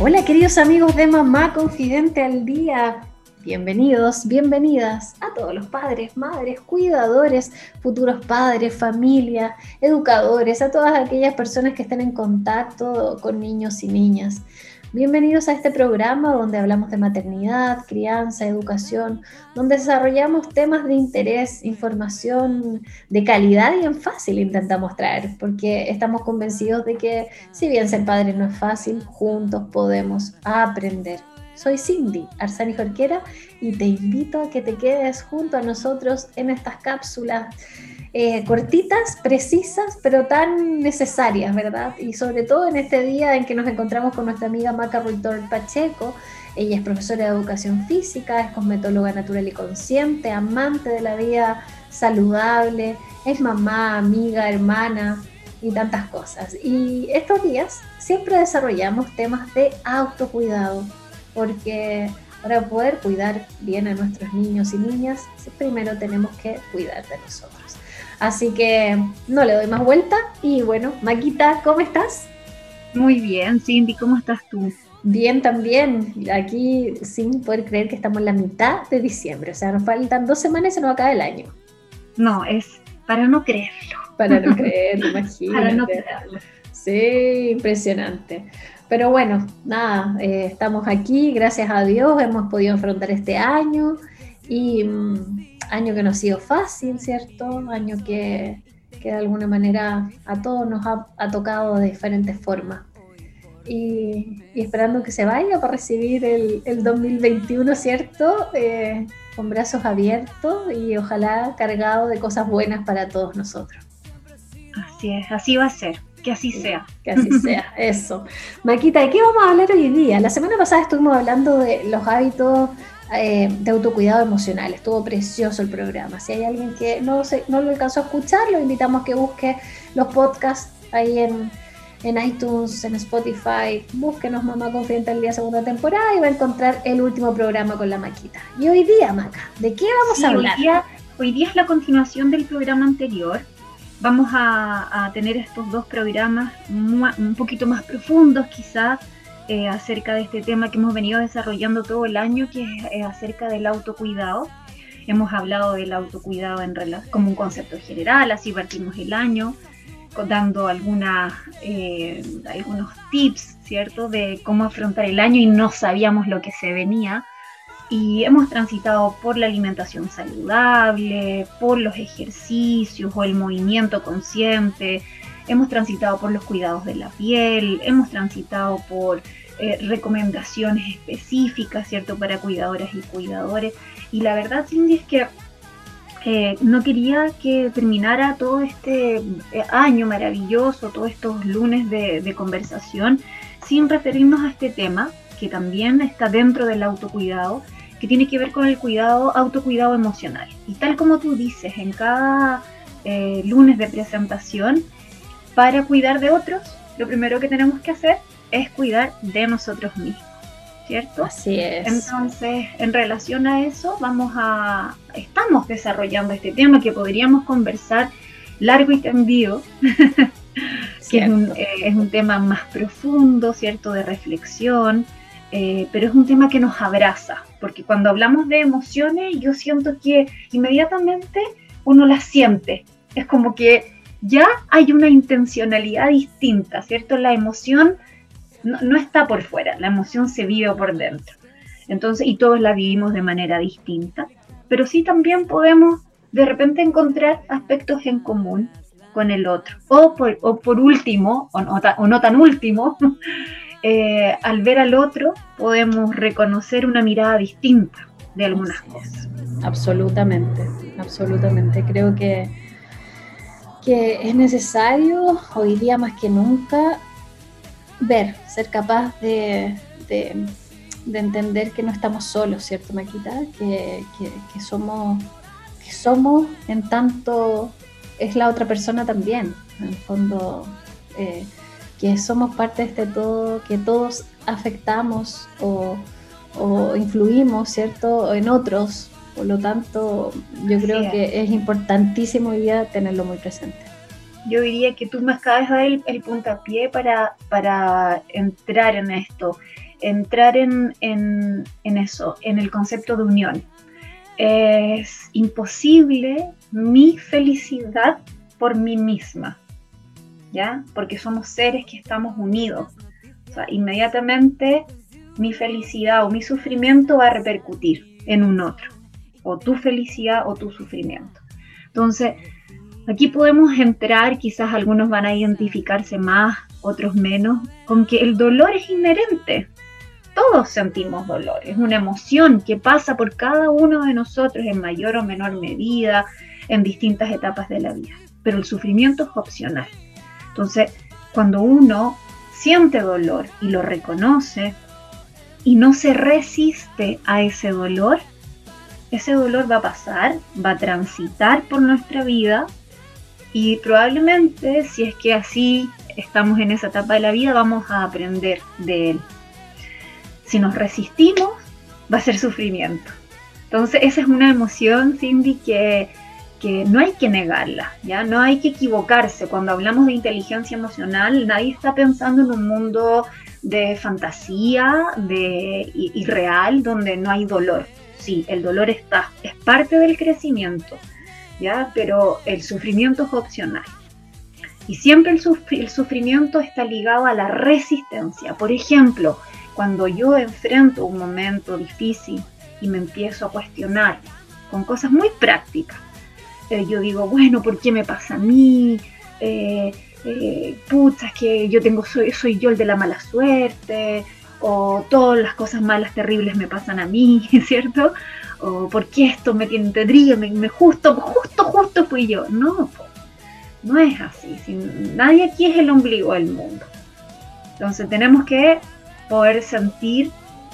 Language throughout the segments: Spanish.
Hola queridos amigos de Mamá Confidente al Día. Bienvenidos, bienvenidas a todos los padres, madres, cuidadores, futuros padres, familia, educadores, a todas aquellas personas que estén en contacto con niños y niñas. Bienvenidos a este programa donde hablamos de maternidad, crianza, educación, donde desarrollamos temas de interés, información de calidad y en fácil intentamos traer, porque estamos convencidos de que si bien ser padre no es fácil, juntos podemos aprender. Soy Cindy Arzani Jorquera y te invito a que te quedes junto a nosotros en estas cápsulas eh, cortitas, precisas, pero tan necesarias, ¿verdad? Y sobre todo en este día en que nos encontramos con nuestra amiga Maca Ruitor Pacheco. Ella es profesora de educación física, es cosmetóloga natural y consciente, amante de la vida saludable, es mamá, amiga, hermana y tantas cosas. Y estos días siempre desarrollamos temas de autocuidado, porque para poder cuidar bien a nuestros niños y niñas, primero tenemos que cuidar de nosotros. Así que no le doy más vuelta. Y bueno, Maquita, ¿cómo estás? Muy bien, Cindy, ¿cómo estás tú? Bien también, aquí sin poder creer que estamos en la mitad de diciembre, o sea, nos faltan dos semanas y se nos acaba el año. No, es para no creerlo. Para no creerlo, imagínate. Para no creerlo. Sí, impresionante. Pero bueno, nada, eh, estamos aquí, gracias a Dios, hemos podido enfrentar este año y mm, año que no ha sido fácil, ¿cierto? Año que, de alguna manera a todos nos ha, tocado de diferentes formas. Y, esperando que se vaya para recibir el, 2021, ¿cierto? Eh, con brazos abiertos y ojalá cargado de cosas buenas para todos nosotros. Así es, así va a ser. Que así sea. Que así sea, eso. Maquita, ¿de qué vamos a hablar hoy día? La semana pasada estuvimos hablando de los hábitos eh, de autocuidado emocional. Estuvo precioso el programa. Si hay alguien que no, se, no lo alcanzó a escuchar, lo invitamos a que busque los podcasts ahí en, en iTunes, en Spotify. Búsquenos Mamá Confidente el día segunda temporada y va a encontrar el último programa con la Maquita. Y hoy día, Maca, ¿de qué vamos a hablar? Hoy día, hoy día es la continuación del programa anterior. Vamos a, a tener estos dos programas un poquito más profundos quizás eh, acerca de este tema que hemos venido desarrollando todo el año, que es eh, acerca del autocuidado. Hemos hablado del autocuidado en como un concepto general, así partimos el año, dando algunas, eh, algunos tips, ¿cierto?, de cómo afrontar el año y no sabíamos lo que se venía. Y hemos transitado por la alimentación saludable, por los ejercicios o el movimiento consciente, hemos transitado por los cuidados de la piel, hemos transitado por eh, recomendaciones específicas, ¿cierto?, para cuidadoras y cuidadores. Y la verdad, Cindy, es que eh, no quería que terminara todo este eh, año maravilloso, todos estos lunes de, de conversación, sin referirnos a este tema, que también está dentro del autocuidado, que tiene que ver con el cuidado, autocuidado emocional. Y tal como tú dices, en cada lunes de presentación, para cuidar de otros, lo primero que tenemos que hacer es cuidar de nosotros mismos, ¿cierto? Así es. Entonces, en relación a eso, vamos a, estamos desarrollando este tema que podríamos conversar largo y tendido, que es un, eh, es un, tema más profundo, ¿cierto? De reflexión, eh, pero es un tema que nos abraza, porque cuando hablamos de emociones, yo siento que inmediatamente uno las siente. Es como que ya hay una intencionalidad distinta, ¿cierto? La emoción no, está por fuera, la emoción se vive por dentro. Entonces, y todos la vivimos de manera distinta, pero sí también podemos de repente encontrar aspectos en común con el otro. O por, o por último, o no, o no, tan último, eh, al ver al otro podemos reconocer una mirada distinta de algunas cosas. Absolutamente, absolutamente. Creo que, que es necesario hoy día más que nunca ver, ser capaz de, entender que no estamos solos, ¿cierto, Maquita? Que, somos, que somos en tanto es la otra persona también, en el fondo, eh, que somos parte de este todo, que todos afectamos o, influimos, ¿cierto?, en otros. Por lo tanto, yo creo que es importantísimo hoy día tenerlo muy presente yo diría que tú me acabas de dar el, puntapié para, para entrar en esto, entrar en, en, eso, en el concepto de unión. Es imposible mi felicidad por mí misma, ¿ya? Porque somos seres que estamos unidos. O sea, inmediatamente mi felicidad o mi sufrimiento va a repercutir en un otro, tu felicidad o tu sufrimiento. Entonces, Aquí podemos entrar, quizás algunos van a identificarse más, otros menos, con que el dolor es inherente. Todos sentimos dolor, es una emoción que pasa por cada uno de nosotros en mayor o menor medida, en distintas etapas de la vida. Pero el sufrimiento es opcional. Entonces, cuando uno siente dolor y lo reconoce y no se resiste a ese dolor, ese dolor va a pasar, va a transitar por nuestra vida y probablemente, si es que así estamos en esa etapa de la vida, vamos a aprender de él. Si nos resistimos, va a ser sufrimiento. Entonces, esa es una emoción, Cindy, que, que no hay que negarla, ¿ya? No hay que equivocarse. Cuando hablamos de inteligencia emocional, nadie está pensando en un mundo de fantasía, de irreal, donde no hay dolor. Sí, el dolor está, es parte del crecimiento ¿ya? Pero el sufrimiento es opcional. Y siempre el, sufrimiento está ligado a la resistencia. Por ejemplo, cuando yo enfrento un momento difícil y me empiezo a cuestionar con cosas muy prácticas, eh, yo digo, bueno, ¿por qué me pasa a mí? Eh, eh, que yo tengo, soy, soy yo el de la mala suerte, o todas las cosas malas, terribles me pasan a mí, ¿cierto? o por qué esto me tendría, me, me, justo, justo, justo fui yo. No, no es así. nadie aquí es el ombligo del mundo. Entonces tenemos que poder sentir,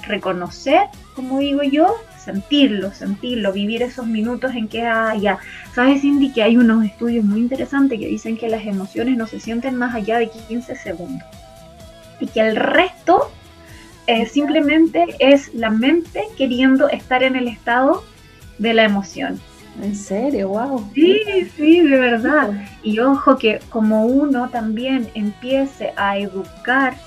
reconocer, como digo yo, sentirlo, sentirlo, vivir esos minutos en que haya. ¿Sabes, Cindy, que hay unos estudios muy interesantes que dicen que las emociones no se sienten más allá de 15 segundos? Y que el resto eh, simplemente es la mente queriendo estar en el estado de la emoción. ¿En serio? ¡Wow! Sí, sí, de verdad. Y ojo que como uno también empiece a educarse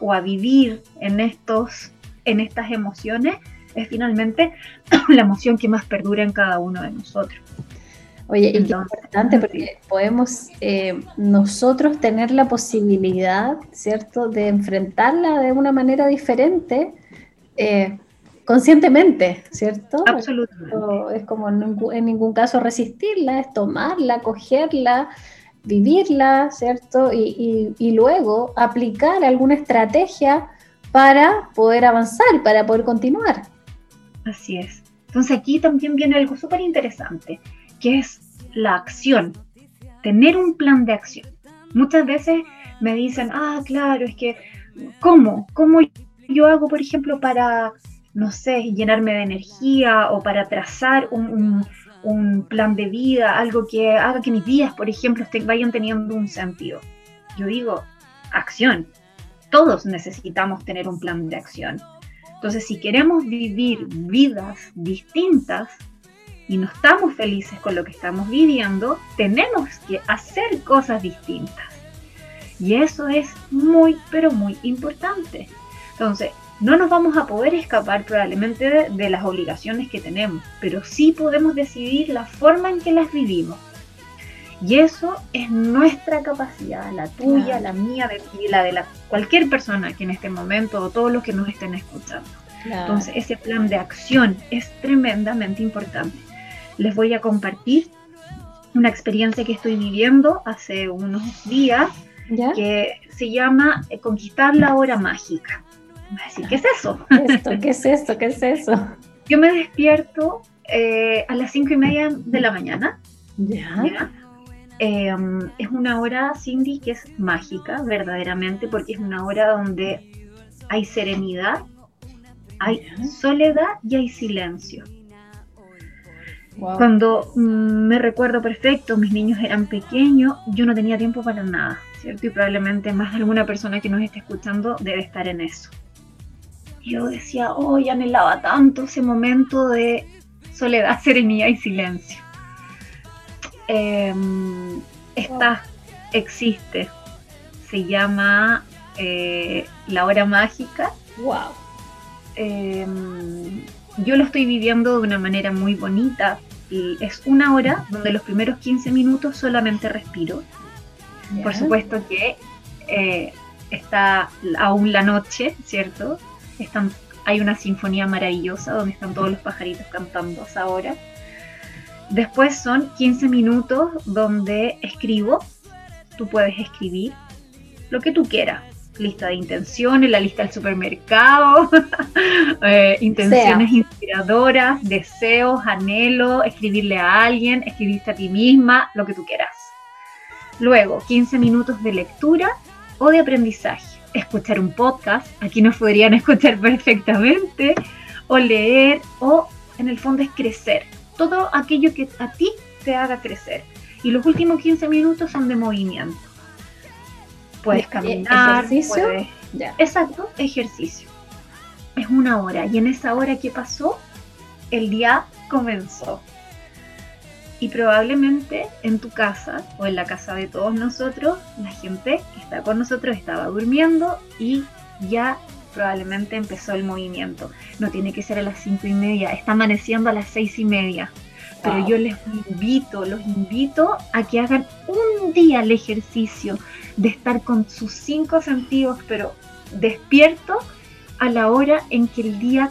o a vivir en, estos, en estas emociones, es finalmente la emoción que más perdura en cada uno de nosotros. Oye, y importante porque podemos eh, nosotros tener la posibilidad, ¿cierto?, de enfrentarla de una manera diferente, eh, conscientemente, ¿cierto? Absolutamente. Es como en ningún caso resistirla, es tomarla, cogerla, vivirla, ¿cierto? Y, y luego aplicar alguna estrategia para poder avanzar, para poder continuar. Así es. Entonces aquí también viene algo súper interesante que es la acción, tener un plan de acción. Muchas veces me dicen, ah, claro, es que, ¿cómo? ¿Cómo yo hago, por ejemplo, para, no sé, llenarme de energía o para trazar un, plan de vida, algo que haga que mis días, por ejemplo, vayan teniendo un sentido? Yo digo, acción. Todos necesitamos tener un plan de acción. Entonces, si queremos vivir vidas distintas, y no estamos felices con lo que estamos viviendo, tenemos que hacer cosas distintas. Y eso es muy, pero muy importante. Entonces, no nos vamos a poder escapar probablemente de, las obligaciones que tenemos, pero sí podemos decidir la forma en que las vivimos. Y eso es nuestra capacidad, la tuya, la mía, de, la de la, cualquier persona que en este momento o todos los que nos estén escuchando. Entonces, ese plan de acción es tremendamente importante les voy a compartir una experiencia que estoy viviendo hace unos días que se llama eh, Conquistar la hora mágica. ¿qué es eso? ¿Qué es esto? ¿Qué es eso? Yo me despierto eh, a las cinco y media de la mañana. ¿Ya? Em, es una hora, Cindy, que es mágica, verdaderamente, porque es una hora donde hay serenidad, hay soledad y hay silencio. Cuando mm, me recuerdo perfecto, mis niños eran pequeños, yo no tenía tiempo para nada, ¿cierto? Y probablemente más de alguna persona que nos esté escuchando debe estar en eso. Yo decía, oh, anhelaba tanto ese momento de soledad, serenidad y silencio. Em, esta existe, se llama eh, La Hora Mágica. Wow. Em, yo lo estoy viviendo de una manera muy bonita. Es una hora donde los primeros 15 minutos solamente respiro. Por supuesto que eh, está aún la noche, ¿cierto? Están, hay una sinfonía maravillosa donde están todos los pajaritos cantando a esa hora. Después son 15 minutos donde escribo. Tú puedes escribir lo que tú quieras lista de intenciones, la lista del supermercado, eh, intenciones inspiradoras, deseos, anhelos, escribirle a alguien, escribirte a ti misma, lo que tú quieras. Luego, 15 minutos de lectura o de aprendizaje. Escuchar un podcast, aquí nos podrían escuchar perfectamente, o leer, o en el fondo es crecer. Todo aquello que a ti te haga crecer. Y los últimos 15 minutos son de movimiento puedes caminar, ejercicio. Exacto, ejercicio. Es una hora y en esa hora que pasó, el día comenzó. Y probablemente en tu casa o en la casa de todos nosotros, la gente que está con nosotros estaba durmiendo y ya probablemente empezó el movimiento. No tiene que ser a las cinco y media, está amaneciendo a las seis y media. Pero yo les invito, los invito a que hagan un día el ejercicio de estar con sus cinco sentidos, pero despierto a la hora en que el día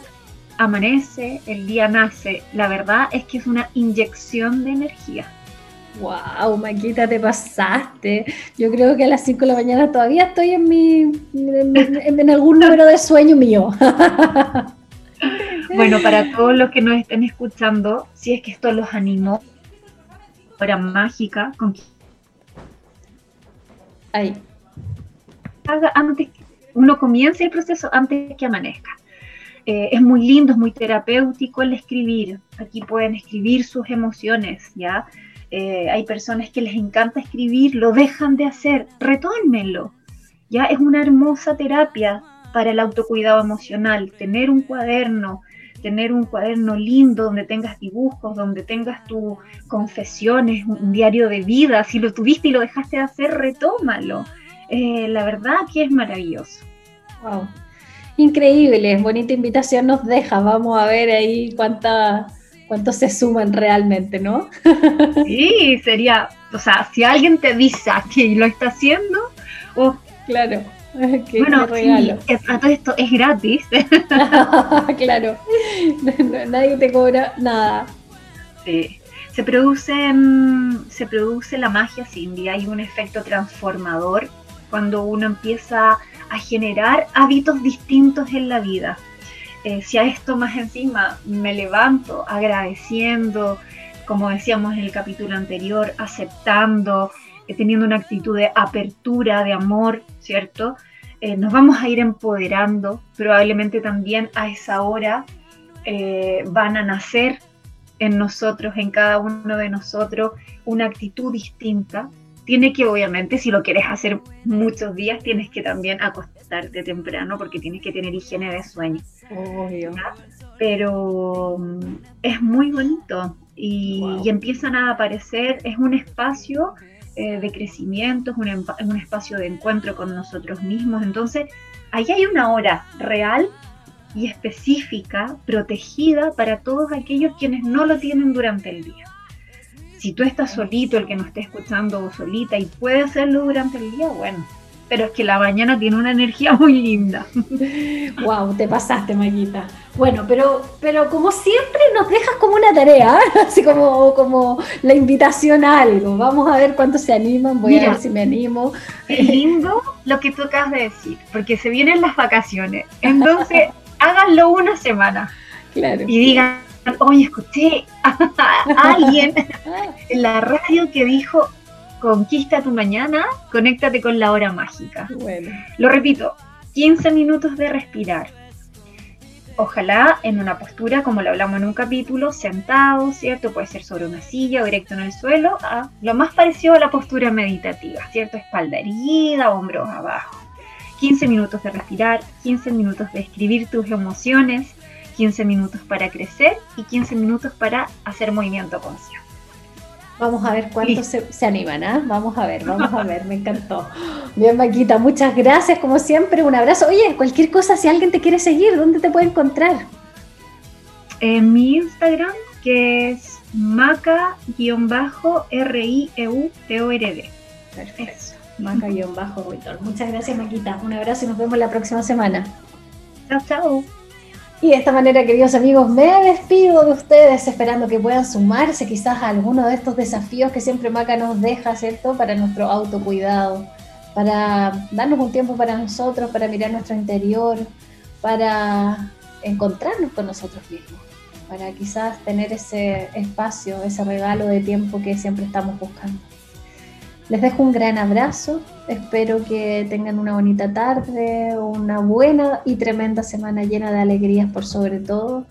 amanece, el día nace. La verdad es que es una inyección de energía. Wow, Maquita, te pasaste. Yo creo que a las 5 de la mañana todavía estoy en mi en, algún número de sueño mío. bueno, para todos los que nos estén escuchando, si es que esto los animó, hora mágica, con antes, uno comienza el proceso antes que amanezca. Eh, es muy lindo, es muy terapéutico el escribir. Aquí pueden escribir sus emociones, ¿ya? Eh, hay personas que les encanta escribir, lo dejan de hacer, retónmenlo. Ya es una hermosa terapia para el autocuidado emocional, tener un cuaderno, tener un cuaderno lindo donde tengas dibujos, donde tengas tus confesiones, un diario de vida. Si lo tuviste y lo dejaste de hacer, retómalo. Eh, la verdad que es maravilloso. Wow. Increíble, bonita invitación nos deja. Vamos a ver ahí cuánta, cuántos se suman realmente, ¿no? sí, sería, o sea, si alguien te dice que lo está haciendo, oh, claro bueno, regalo. esto es gratis. claro, nadie te cobra nada. Sí. Se produce, mm, se produce la magia, Cindy, hay un efecto transformador cuando uno empieza a generar hábitos distintos en la vida. Eh, si a esto más encima me levanto agradeciendo, como decíamos en el capítulo anterior, aceptando, teniendo una actitud de apertura, de amor, ¿cierto? Eh, nos vamos a ir empoderando, probablemente también a esa hora eh, van a nacer en nosotros, en cada uno de nosotros, una actitud distinta. Tiene que, obviamente, si lo quieres hacer muchos días, tienes que también acostarte temprano porque tienes que tener higiene de sueño. Obvio. Pero mm, es muy bonito y, y empiezan a aparecer, es un espacio eh, de crecimiento, es un, un, espacio de encuentro con nosotros mismos. Entonces, ahí hay una hora real y específica, protegida para todos aquellos quienes no lo tienen durante el día. Si tú estás solito, el que nos esté escuchando o solita y puede hacerlo durante el día, bueno, pero es que la mañana tiene una energía muy linda. Wow, te pasaste, Maguita. Bueno, pero, pero como siempre nos dejas como una tarea, ¿eh? así como, como la invitación a algo. Vamos a ver cuántos se animan, voy a ver si me animo. Es lindo lo que tú acabas de decir, porque se vienen las vacaciones. Entonces, háganlo una semana. Claro. Y digan, oye, escuché a alguien en la radio que dijo conquista tu mañana, conéctate con la hora mágica. Bueno. Lo repito, 15 minutos de respirar. Ojalá en una postura, como lo hablamos en un capítulo, sentado, ¿cierto? Puede ser sobre una silla o directo en el suelo, a lo más parecido a la postura meditativa, ¿cierto? Espalda erguida, hombros abajo. 15 minutos de respirar, 15 minutos de escribir tus emociones, 15 minutos para crecer y 15 minutos para hacer movimiento consciente. Vamos a ver cuántos se, animan, ¿ah? Vamos a ver, vamos a ver, me encantó. Bien, Maquita, muchas gracias, como siempre, un abrazo. Oye, cualquier cosa, si alguien te quiere seguir, ¿dónde te puede encontrar? En mi Instagram, que es maca-rieu-t-o-r-d. Perfecto. Maca-Ruitor. Muchas gracias, Maquita. Un abrazo y nos vemos la próxima semana. Chao, chao. Y de esta manera, queridos amigos, me despido de ustedes esperando que puedan sumarse quizás a alguno de estos desafíos que siempre Maca nos deja, ¿cierto? Para nuestro autocuidado, para darnos un tiempo para nosotros, para mirar nuestro interior, para encontrarnos con nosotros mismos, para quizás tener ese espacio, ese regalo de tiempo que siempre estamos buscando. Les dejo un gran abrazo, espero que tengan una bonita tarde, una buena y tremenda semana llena de alegrías por sobre todo,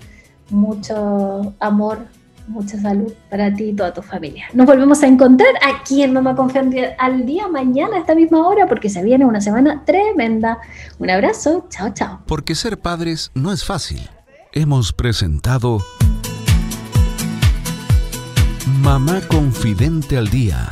mucho amor, mucha salud para ti y toda tu familia. Nos volvemos a encontrar aquí en Mamá Confía al día mañana a esta misma hora porque se viene una semana tremenda. Un abrazo, chao, chao. Porque ser padres no es fácil. Hemos presentado Mamá Confidente al Día